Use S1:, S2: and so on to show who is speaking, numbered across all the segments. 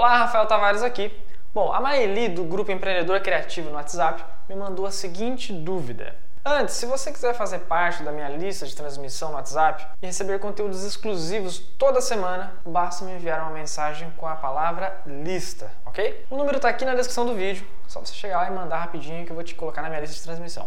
S1: Olá, Rafael Tavares aqui. Bom, a Maeli do Grupo Empreendedora Criativa no WhatsApp me mandou a seguinte dúvida. Antes, se você quiser fazer parte da minha lista de transmissão no WhatsApp e receber conteúdos exclusivos toda semana, basta me enviar uma mensagem com a palavra lista, ok? O número está aqui na descrição do vídeo, só você chegar lá e mandar rapidinho que eu vou te colocar na minha lista de transmissão.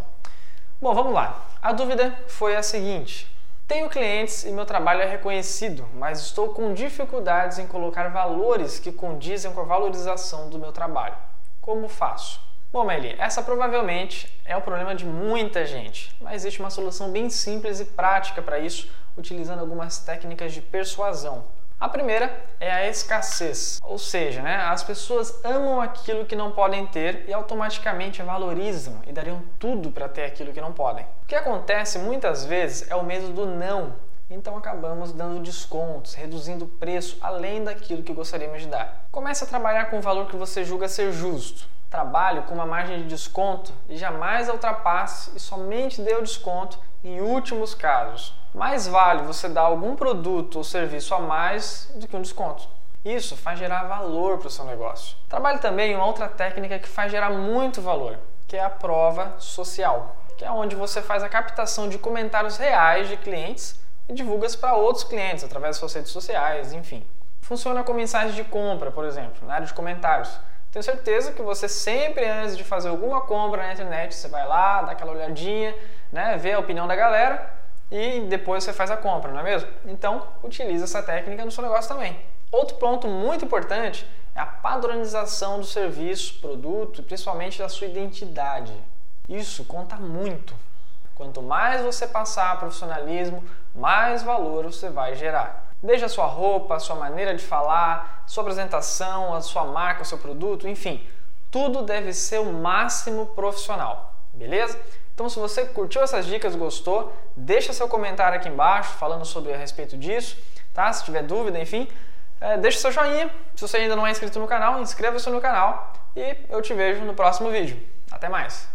S1: Bom, vamos lá. A dúvida foi a seguinte: tenho clientes e meu trabalho é reconhecido, mas estou com dificuldades em colocar valores que condizem com a valorização do meu trabalho. Como faço? Bom, Meli, essa provavelmente é o problema de muita gente, mas existe uma solução bem simples e prática para isso, utilizando algumas técnicas de persuasão. A primeira é a escassez, ou seja, né, as pessoas amam aquilo que não podem ter e automaticamente valorizam e dariam tudo para ter aquilo que não podem. O que acontece muitas vezes é o medo do não, então acabamos dando descontos, reduzindo o preço além daquilo que gostaríamos de dar. Comece a trabalhar com o valor que você julga ser justo. Trabalhe com uma margem de desconto e jamais ultrapasse e somente dê o desconto em últimos casos. Mais vale você dar algum produto ou serviço a mais do que um desconto. Isso faz gerar valor para o seu negócio. Trabalhe também uma outra técnica que faz gerar muito valor, que é a prova social, que é onde você faz a captação de comentários reais de clientes e divulga para outros clientes através das suas redes sociais, enfim. Funciona com mensagens de compra, por exemplo, na área de comentários. Tenho certeza que você sempre antes de fazer alguma compra na internet, você vai lá, dá aquela olhadinha, né, vê a opinião da galera e depois você faz a compra, não é mesmo? Então, utilize essa técnica no seu negócio também. Outro ponto muito importante é a padronização do serviço, produto e principalmente da sua identidade. Isso conta muito. Quanto mais você passar profissionalismo, mais valor você vai gerar. Desde a sua roupa, a sua maneira de falar, sua apresentação, a sua marca, o seu produto, enfim, tudo deve ser o máximo profissional, beleza? Então, se você curtiu essas dicas, gostou, deixa seu comentário aqui embaixo falando sobre a respeito disso, tá? Se tiver dúvida, enfim, é, deixa seu joinha. Se você ainda não é inscrito no canal, inscreva-se no canal e eu te vejo no próximo vídeo. Até mais!